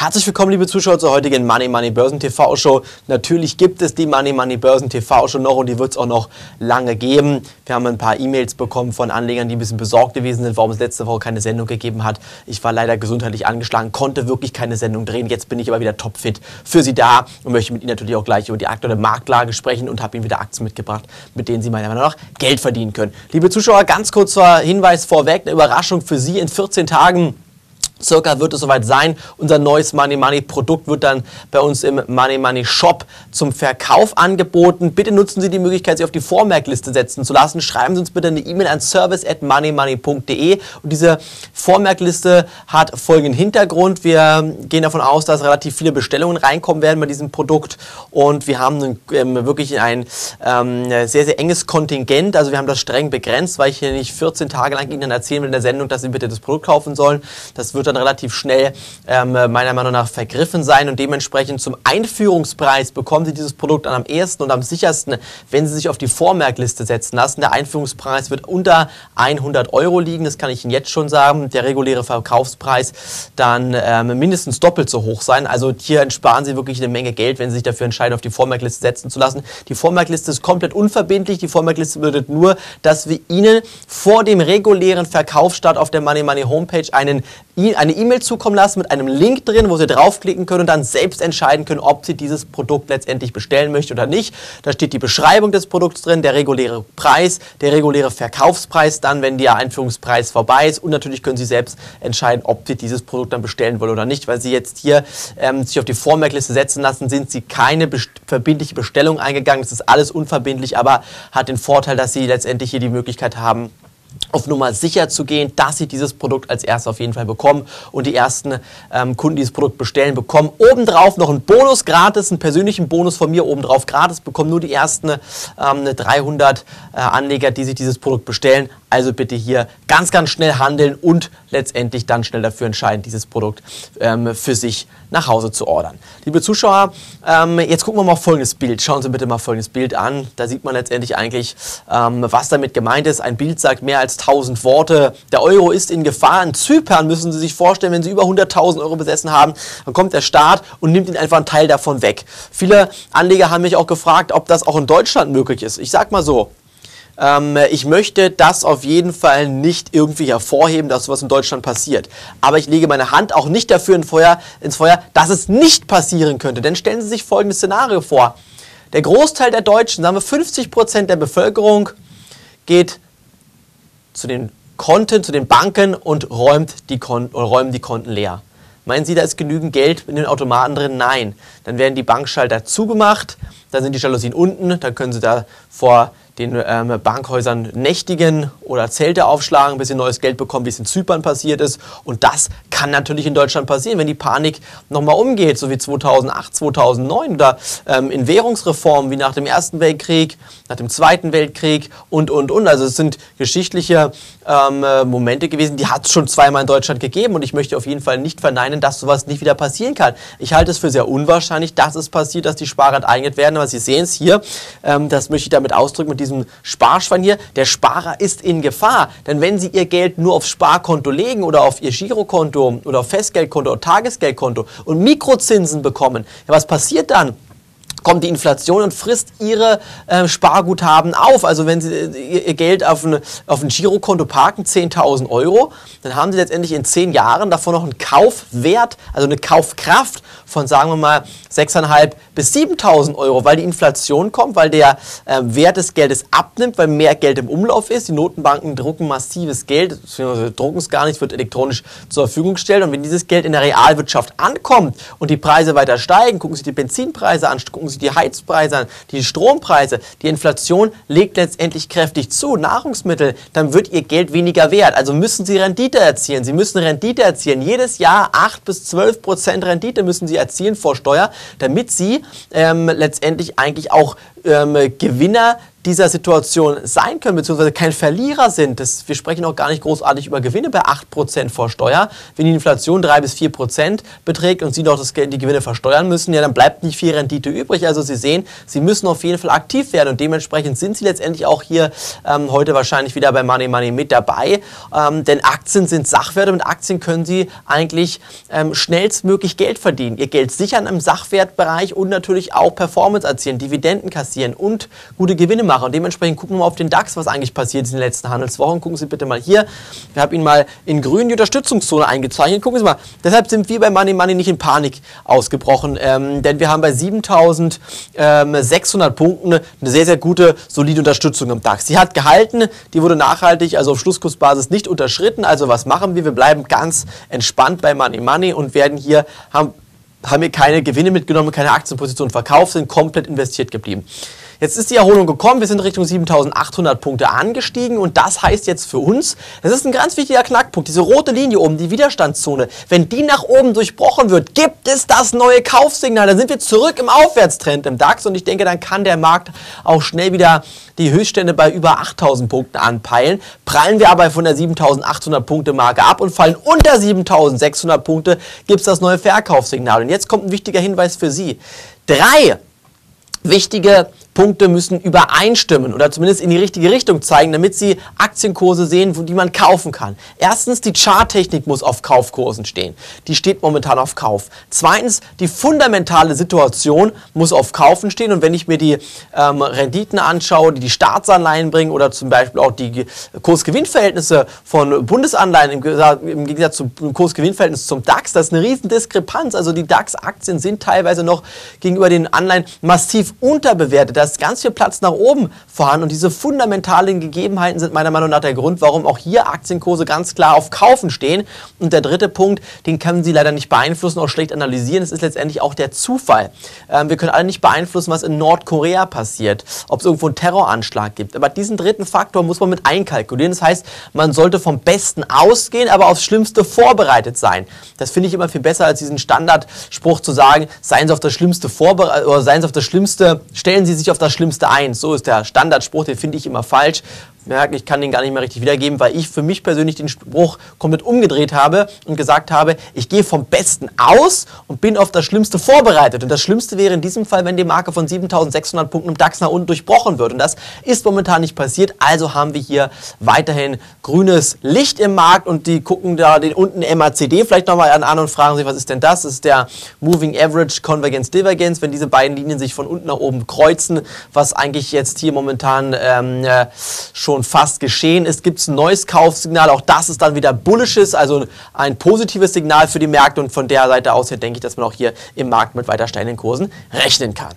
Herzlich willkommen, liebe Zuschauer, zur heutigen Money Money Börsen TV Show. Natürlich gibt es die Money Money Börsen TV Show noch und die wird es auch noch lange geben. Wir haben ein paar E-Mails bekommen von Anlegern, die ein bisschen besorgt gewesen sind, warum es letzte Woche keine Sendung gegeben hat. Ich war leider gesundheitlich angeschlagen, konnte wirklich keine Sendung drehen. Jetzt bin ich aber wieder topfit für Sie da und möchte mit Ihnen natürlich auch gleich über die aktuelle Marktlage sprechen und habe Ihnen wieder Aktien mitgebracht, mit denen Sie meiner Meinung nach Geld verdienen können. Liebe Zuschauer, ganz kurzer Hinweis vorweg, eine Überraschung für Sie in 14 Tagen Circa wird es soweit sein. Unser neues Money Money Produkt wird dann bei uns im Money Money Shop zum Verkauf angeboten. Bitte nutzen Sie die Möglichkeit, sich auf die Vormerkliste setzen zu lassen. Schreiben Sie uns bitte eine E-Mail an service at moneymoney.de. Und diese Vormerkliste hat folgenden Hintergrund. Wir gehen davon aus, dass relativ viele Bestellungen reinkommen werden bei diesem Produkt. Und wir haben ähm, wirklich ein ähm, sehr, sehr enges Kontingent. Also wir haben das streng begrenzt, weil ich hier nicht 14 Tage lang Ihnen erzählen will in der Sendung, dass Sie bitte das Produkt kaufen sollen. Das wird dann relativ schnell ähm, meiner Meinung nach vergriffen sein und dementsprechend zum Einführungspreis bekommen Sie dieses Produkt dann am ersten und am sichersten, wenn Sie sich auf die Vormerkliste setzen lassen. Der Einführungspreis wird unter 100 Euro liegen, das kann ich Ihnen jetzt schon sagen. Der reguläre Verkaufspreis dann ähm, mindestens doppelt so hoch sein. Also hier entsparen Sie wirklich eine Menge Geld, wenn Sie sich dafür entscheiden, auf die Vormerkliste setzen zu lassen. Die Vormerkliste ist komplett unverbindlich. Die Vormerkliste bedeutet nur, dass wir Ihnen vor dem regulären Verkaufsstart auf der Money Money Homepage einen eine E-Mail zukommen lassen mit einem Link drin, wo Sie draufklicken können und dann selbst entscheiden können, ob Sie dieses Produkt letztendlich bestellen möchten oder nicht. Da steht die Beschreibung des Produkts drin, der reguläre Preis, der reguläre Verkaufspreis dann, wenn der Einführungspreis vorbei ist und natürlich können Sie selbst entscheiden, ob Sie dieses Produkt dann bestellen wollen oder nicht. Weil Sie jetzt hier ähm, sich auf die Vormerkliste setzen lassen, sind Sie keine best verbindliche Bestellung eingegangen. Das ist alles unverbindlich, aber hat den Vorteil, dass Sie letztendlich hier die Möglichkeit haben, auf Nummer sicher zu gehen, dass sie dieses Produkt als erstes auf jeden Fall bekommen und die ersten ähm, Kunden, die dieses Produkt bestellen, bekommen obendrauf noch einen Bonus gratis, einen persönlichen Bonus von mir obendrauf gratis, bekommen nur die ersten ähm, 300 äh, Anleger, die sich dieses Produkt bestellen. Also bitte hier ganz, ganz schnell handeln und letztendlich dann schnell dafür entscheiden, dieses Produkt ähm, für sich nach Hause zu ordern. Liebe Zuschauer, ähm, jetzt gucken wir mal folgendes Bild. Schauen Sie bitte mal folgendes Bild an. Da sieht man letztendlich eigentlich, ähm, was damit gemeint ist. Ein Bild sagt mehr als 1000 Worte. Der Euro ist in Gefahr. In Zypern müssen Sie sich vorstellen, wenn Sie über 100.000 Euro besessen haben, dann kommt der Staat und nimmt Ihnen einfach einen Teil davon weg. Viele Anleger haben mich auch gefragt, ob das auch in Deutschland möglich ist. Ich sag mal so, ähm, ich möchte das auf jeden Fall nicht irgendwie hervorheben, dass sowas in Deutschland passiert. Aber ich lege meine Hand auch nicht dafür in Feuer, ins Feuer, dass es nicht passieren könnte. Denn stellen Sie sich folgendes Szenario vor. Der Großteil der Deutschen, sagen wir 50 Prozent der Bevölkerung, geht zu den Konten, zu den Banken und räumt die, Kon räumen die Konten leer. Meinen Sie, da ist genügend Geld in den Automaten drin? Nein. Dann werden die Bankschalter zugemacht, dann sind die Jalousien unten, dann können Sie da vor den ähm, Bankhäusern nächtigen oder Zelte aufschlagen, bis sie neues Geld bekommen, wie es in Zypern passiert ist. Und das kann natürlich in Deutschland passieren, wenn die Panik nochmal umgeht, so wie 2008, 2009 oder ähm, in Währungsreformen wie nach dem Ersten Weltkrieg, nach dem Zweiten Weltkrieg und, und, und. Also es sind geschichtliche ähm, Momente gewesen, die hat es schon zweimal in Deutschland gegeben und ich möchte auf jeden Fall nicht verneinen, dass sowas nicht wieder passieren kann. Ich halte es für sehr unwahrscheinlich, dass es passiert, dass die Sparer enteignet werden, aber Sie sehen es hier, ähm, das möchte ich damit ausdrücken mit diesem Sparschwein hier. Der Sparer ist in Gefahr, denn wenn Sie Ihr Geld nur aufs Sparkonto legen oder auf Ihr Girokonto oder Festgeldkonto oder Tagesgeldkonto und Mikrozinsen bekommen, ja, was passiert dann? Kommt die Inflation und frisst ihre äh, Sparguthaben auf. Also wenn sie äh, ihr Geld auf ein, auf ein Girokonto parken, 10.000 Euro, dann haben sie letztendlich in 10 Jahren davon noch einen Kaufwert, also eine Kaufkraft von, sagen wir mal, 6.500 bis 7.000 Euro, weil die Inflation kommt, weil der äh, Wert des Geldes abnimmt, weil mehr Geld im Umlauf ist. Die Notenbanken drucken massives Geld, drucken es gar nicht, wird elektronisch zur Verfügung gestellt. Und wenn dieses Geld in der Realwirtschaft ankommt und die Preise weiter steigen, gucken Sie die Benzinpreise an, gucken Sie die Heizpreise an, die Strompreise, die Inflation legt letztendlich kräftig zu, Nahrungsmittel, dann wird Ihr Geld weniger wert. Also müssen Sie Rendite erzielen. Sie müssen Rendite erzielen. Jedes Jahr 8 bis 12 Prozent Rendite müssen Sie erzielen vor Steuer, damit Sie ähm, letztendlich eigentlich auch ähm, Gewinner dieser Situation sein können, beziehungsweise kein Verlierer sind. Das, wir sprechen auch gar nicht großartig über Gewinne bei 8% vor Steuer. Wenn die Inflation 3 bis 4% beträgt und Sie doch das die Gewinne versteuern müssen, ja, dann bleibt nicht viel Rendite übrig. Also Sie sehen, Sie müssen auf jeden Fall aktiv werden und dementsprechend sind Sie letztendlich auch hier ähm, heute wahrscheinlich wieder bei Money Money mit dabei. Ähm, denn Aktien sind Sachwerte und mit Aktien können Sie eigentlich ähm, schnellstmöglich Geld verdienen. Ihr Geld sichern im Sachwertbereich und natürlich auch Performance erzielen, Dividenden kassieren und gute Gewinne machen. Und dementsprechend gucken wir mal auf den DAX, was eigentlich passiert ist in den letzten Handelswochen. Gucken Sie bitte mal hier. Wir haben ihn mal in grün die Unterstützungszone eingezeichnet. Gucken Sie mal. Deshalb sind wir bei Money Money nicht in Panik ausgebrochen, ähm, denn wir haben bei 7600 Punkten eine sehr, sehr gute, solide Unterstützung im DAX. Sie hat gehalten, die wurde nachhaltig, also auf Schlusskursbasis nicht unterschritten. Also was machen wir? Wir bleiben ganz entspannt bei Money Money und werden hier, haben, haben wir keine Gewinne mitgenommen, keine Aktienpositionen verkauft, sind komplett investiert geblieben. Jetzt ist die Erholung gekommen, wir sind Richtung 7800 Punkte angestiegen und das heißt jetzt für uns, das ist ein ganz wichtiger Knackpunkt, diese rote Linie oben, die Widerstandszone, wenn die nach oben durchbrochen wird, gibt es das neue Kaufsignal, dann sind wir zurück im Aufwärtstrend im DAX und ich denke, dann kann der Markt auch schnell wieder die Höchststände bei über 8000 Punkten anpeilen. Prallen wir aber von der 7800 Punkte Marke ab und fallen unter 7600 Punkte, gibt es das neue Verkaufssignal. Und jetzt kommt ein wichtiger Hinweis für Sie. Drei wichtige Punkte müssen übereinstimmen oder zumindest in die richtige Richtung zeigen, damit Sie Aktienkurse sehen, die man kaufen kann. Erstens, die Charttechnik muss auf Kaufkursen stehen. Die steht momentan auf Kauf. Zweitens, die fundamentale Situation muss auf Kaufen stehen. Und wenn ich mir die ähm, Renditen anschaue, die die Staatsanleihen bringen oder zum Beispiel auch die Kursgewinnverhältnisse von Bundesanleihen im, Gegensatz zum Kursgewinnverhältnis zum DAX, das ist eine riesen Diskrepanz. Also die DAX-Aktien sind teilweise noch gegenüber den Anleihen massiv unterbewertet. Da ist ganz viel Platz nach oben vorhanden und diese fundamentalen Gegebenheiten sind meiner Meinung nach der Grund, warum auch hier Aktienkurse ganz klar auf Kaufen stehen. Und der dritte Punkt, den können Sie leider nicht beeinflussen, auch schlecht analysieren, das ist letztendlich auch der Zufall. Ähm, wir können alle nicht beeinflussen, was in Nordkorea passiert, ob es irgendwo einen Terroranschlag gibt. Aber diesen dritten Faktor muss man mit einkalkulieren. Das heißt, man sollte vom Besten ausgehen, aber aufs Schlimmste vorbereitet sein. Das finde ich immer viel besser als diesen Standardspruch zu sagen, seien Sie auf das Schlimmste vorbereitet oder seien Sie auf das Schlimmste, stellen Sie sich auf das Schlimmste ein. So ist der Standardspruch, den finde ich immer falsch merken, ich kann den gar nicht mehr richtig wiedergeben, weil ich für mich persönlich den Spruch komplett umgedreht habe und gesagt habe, ich gehe vom Besten aus und bin auf das Schlimmste vorbereitet. Und das Schlimmste wäre in diesem Fall, wenn die Marke von 7600 Punkten im DAX nach unten durchbrochen wird. Und das ist momentan nicht passiert. Also haben wir hier weiterhin grünes Licht im Markt und die gucken da den unten MACD vielleicht nochmal an und fragen sich, was ist denn das? Das ist der Moving Average Convergence Divergence, wenn diese beiden Linien sich von unten nach oben kreuzen, was eigentlich jetzt hier momentan ähm, äh, schon schon fast geschehen ist, gibt es ein neues Kaufsignal. Auch das ist dann wieder bullisches, also ein positives Signal für die Märkte. Und von der Seite aus her denke ich, dass man auch hier im Markt mit weiter steigenden Kursen rechnen kann.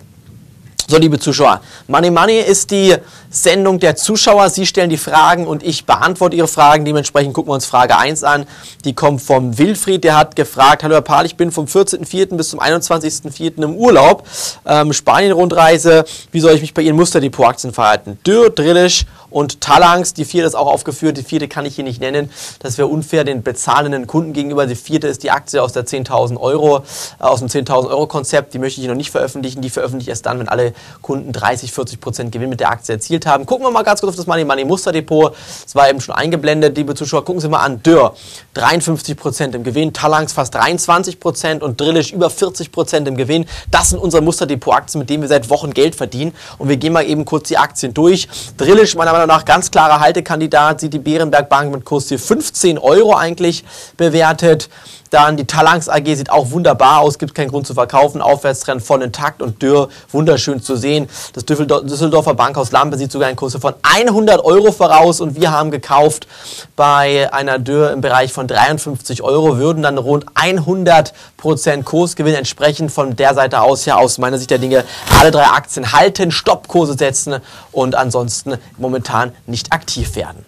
So, liebe Zuschauer, Money Money ist die Sendung der Zuschauer. Sie stellen die Fragen und ich beantworte Ihre Fragen. Dementsprechend gucken wir uns Frage 1 an. Die kommt vom Wilfried, der hat gefragt, Hallo Herr Pahl, ich bin vom 14.04. bis zum 21.04. im Urlaub. Ähm, Spanien-Rundreise. Wie soll ich mich bei Ihren Musterdepot-Aktien verhalten? Dürr, Drillisch und Talangs. Die vierte ist auch aufgeführt. Die vierte kann ich hier nicht nennen. Das wäre unfair den bezahlenden Kunden gegenüber. Die vierte ist die Aktie aus der 10.000 Euro, äh, aus dem 10.000 Euro Konzept. Die möchte ich noch nicht veröffentlichen. Die veröffentliche ich erst dann, wenn alle Kunden 30, 40 Prozent Gewinn mit der Aktie erzielt haben. Gucken wir mal ganz kurz auf das Money Money Musterdepot. Es war eben schon eingeblendet, liebe Zuschauer. Gucken Sie mal an. Dürr 53 Prozent im Gewinn, Talangs fast 23 Prozent und Drillisch über 40 Prozent im Gewinn. Das sind unsere Musterdepot-Aktien, mit denen wir seit Wochen Geld verdienen. Und wir gehen mal eben kurz die Aktien durch. Drillisch meiner Meinung nach ganz klarer Haltekandidat, sieht die Bärenberg Bank mit Kurs hier 15 Euro eigentlich bewertet. Dann die Talangs AG sieht auch wunderbar aus, gibt keinen Grund zu verkaufen. Aufwärtstrend voll intakt und Dürr, wunderschön zu sehen. Das Düsseldorfer Bankhaus Lampe sieht sogar einen Kurs von 100 Euro voraus und wir haben gekauft bei einer Dürr im Bereich von 53 Euro, würden dann rund 100 Prozent Kursgewinn entsprechend von der Seite aus ja aus meiner Sicht der Dinge alle drei Aktien halten, Stoppkurse setzen und ansonsten momentan nicht aktiv werden.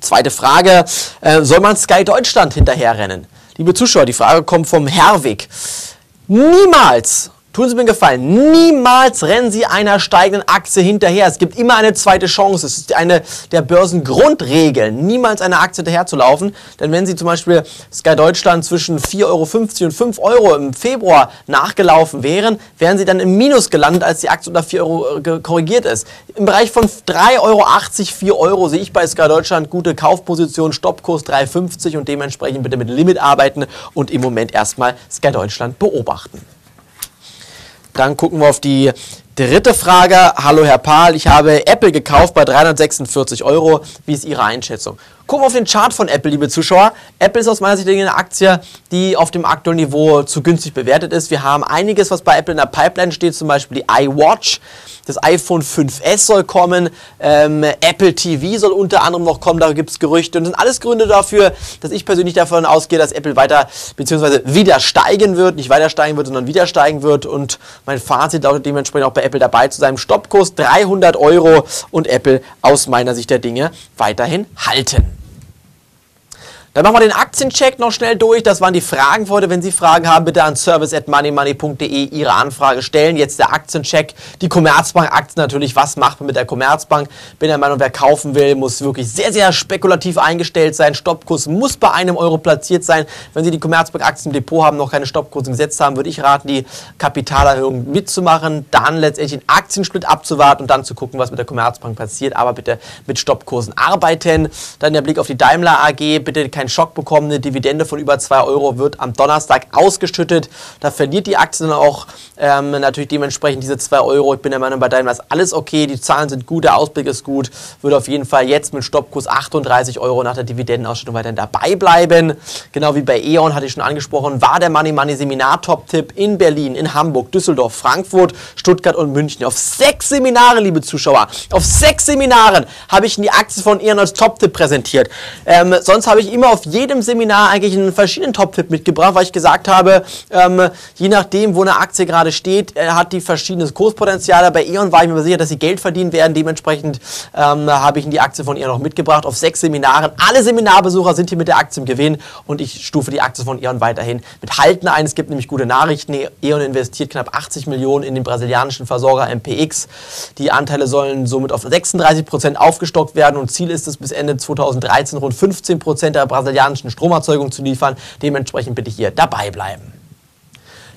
Zweite Frage, äh, soll man Sky Deutschland hinterherrennen? Liebe Zuschauer, die Frage kommt vom Herwig. Niemals Tun Sie mir einen Gefallen, niemals rennen Sie einer steigenden Aktie hinterher. Es gibt immer eine zweite Chance. Es ist eine der Börsengrundregeln, niemals einer Aktie hinterher zu laufen. Denn wenn Sie zum Beispiel Sky Deutschland zwischen 4,50 Euro und 5 Euro im Februar nachgelaufen wären, wären Sie dann im Minus gelandet, als die Aktie unter 4 Euro äh, korrigiert ist. Im Bereich von 3,80 Euro, 4 Euro sehe ich bei Sky Deutschland gute Kaufposition, Stoppkurs 3,50 und dementsprechend bitte mit Limit arbeiten und im Moment erstmal Sky Deutschland beobachten. Dann gucken wir auf die dritte Frage. Hallo Herr Pahl, ich habe Apple gekauft bei 346 Euro. Wie ist Ihre Einschätzung? Gucken wir auf den Chart von Apple, liebe Zuschauer. Apple ist aus meiner Sicht eine Aktie, die auf dem aktuellen Niveau zu günstig bewertet ist. Wir haben einiges, was bei Apple in der Pipeline steht, zum Beispiel die iWatch. Das iPhone 5S soll kommen, ähm, Apple TV soll unter anderem noch kommen, da gibt es Gerüchte. Und das sind alles Gründe dafür, dass ich persönlich davon ausgehe, dass Apple weiter bzw. wieder steigen wird, nicht weiter steigen wird, sondern wieder steigen wird. Und mein Fazit lautet dementsprechend auch bei Apple dabei zu seinem Stoppkurs 300 Euro und Apple aus meiner Sicht der Dinge weiterhin halten. Dann machen wir den Aktiencheck noch schnell durch. Das waren die Fragen für heute. Wenn Sie Fragen haben, bitte an service.moneymoney.de Ihre Anfrage stellen. Jetzt der Aktiencheck. Die Commerzbank-Aktien natürlich. Was macht man mit der Commerzbank? Bin der Meinung, wer kaufen will, muss wirklich sehr, sehr spekulativ eingestellt sein. Stoppkurs muss bei einem Euro platziert sein. Wenn Sie die Commerzbank-Aktien im Depot haben, noch keine Stoppkurse gesetzt haben, würde ich raten, die Kapitalerhöhung mitzumachen. Dann letztendlich den Aktiensplit abzuwarten und dann zu gucken, was mit der Commerzbank passiert. Aber bitte mit Stoppkursen arbeiten. Dann der Blick auf die Daimler AG. Bitte keinen Schock bekommen. Eine Dividende von über 2 Euro wird am Donnerstag ausgeschüttet. Da verliert die Aktie dann auch ähm, natürlich dementsprechend diese 2 Euro. Ich bin der Meinung, bei Daimler ist alles okay. Die Zahlen sind gut, der Ausblick ist gut. Würde auf jeden Fall jetzt mit Stoppkurs 38 Euro nach der Dividendenausschüttung weiterhin dabei bleiben. Genau wie bei E.ON hatte ich schon angesprochen, war der Money Money Seminar Top-Tipp in Berlin, in Hamburg, Düsseldorf, Frankfurt, Stuttgart und München. Auf sechs Seminare, liebe Zuschauer, auf sechs Seminaren habe ich die Aktie von E.ON als Top-Tipp präsentiert. Ähm, sonst habe ich immer auf jedem Seminar eigentlich einen verschiedenen Top-Tipp mitgebracht, weil ich gesagt habe, ähm, je nachdem, wo eine Aktie gerade steht, äh, hat die verschiedenes Kurspotenzial. Bei E.ON war ich mir sicher, dass sie Geld verdienen werden. Dementsprechend ähm, habe ich die Aktie von E.ON noch mitgebracht auf sechs Seminaren. Alle Seminarbesucher sind hier mit der Aktie im Gewinn und ich stufe die Aktie von E.ON weiterhin mit Halten ein. Es gibt nämlich gute Nachrichten. E.ON investiert knapp 80 Millionen in den brasilianischen Versorger MPX. Die Anteile sollen somit auf 36 Prozent aufgestockt werden und Ziel ist es bis Ende 2013 rund 15 Prozent der brasilianischen Stromerzeugung zu liefern. Dementsprechend bitte hier dabei bleiben.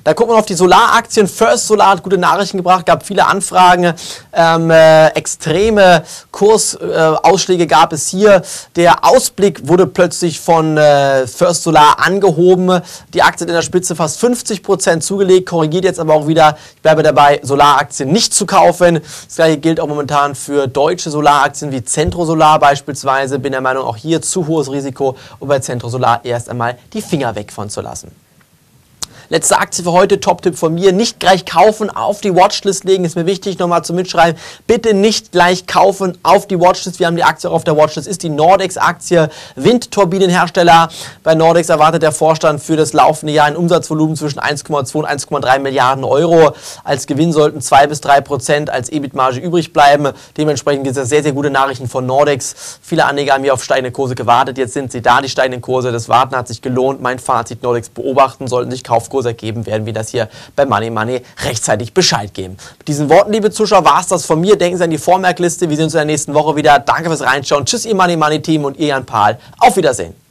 Da gucken wir auf die Solaraktien. First Solar hat gute Nachrichten gebracht, gab viele Anfragen. Ähm, äh, extreme Kursausschläge äh, gab es hier. Der Ausblick wurde plötzlich von äh, First Solar angehoben. Die Aktie in der Spitze fast 50 Prozent zugelegt, korrigiert jetzt aber auch wieder. Ich bleibe dabei, Solaraktien nicht zu kaufen. Das gleiche gilt auch momentan für deutsche Solaraktien wie Centro Solar beispielsweise. Bin der Meinung, auch hier zu hohes Risiko, um bei Centro Solar erst einmal die Finger weg von zu lassen. Letzte Aktie für heute, Top-Tipp von mir. Nicht gleich kaufen, auf die Watchlist legen, ist mir wichtig, nochmal zu mitschreiben. Bitte nicht gleich kaufen, auf die Watchlist. Wir haben die Aktie auch auf der Watchlist, ist die Nordex-Aktie, Windturbinenhersteller. Bei Nordex erwartet der Vorstand für das laufende Jahr ein Umsatzvolumen zwischen 1,2 und 1,3 Milliarden Euro. Als Gewinn sollten 2 bis 3 Prozent als EBIT-Marge übrig bleiben. Dementsprechend gibt es sehr, sehr gute Nachrichten von Nordex. Viele Anleger haben hier auf steigende Kurse gewartet. Jetzt sind sie da, die steigenden Kurse. Das Warten hat sich gelohnt. Mein Fazit, Nordex beobachten, sollten sich Kauf Kurs ergeben, werden wir das hier bei Money Money rechtzeitig Bescheid geben. Mit diesen Worten, liebe Zuschauer, war es das von mir. Denken Sie an die Vormerkliste. Wir sehen uns in der nächsten Woche wieder. Danke fürs Reinschauen. Tschüss, Ihr Money Money Team und ihr Jan Pahl. Auf Wiedersehen.